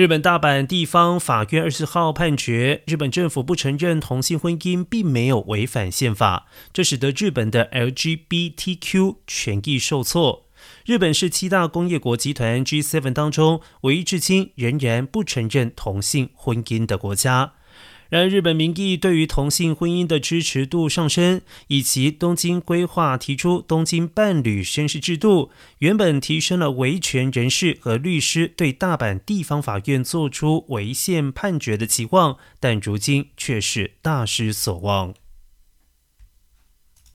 日本大阪地方法院二十号判决，日本政府不承认同性婚姻并没有违反宪法，这使得日本的 LGBTQ 权益受挫。日本是七大工业国集团 G7 当中唯一至今仍然不承认同性婚姻的国家。然而，日本民意对于同性婚姻的支持度上升，以及东京规划提出东京伴侣宣誓制度，原本提升了维权人士和律师对大阪地方法院作出违宪判决的期望，但如今却是大失所望。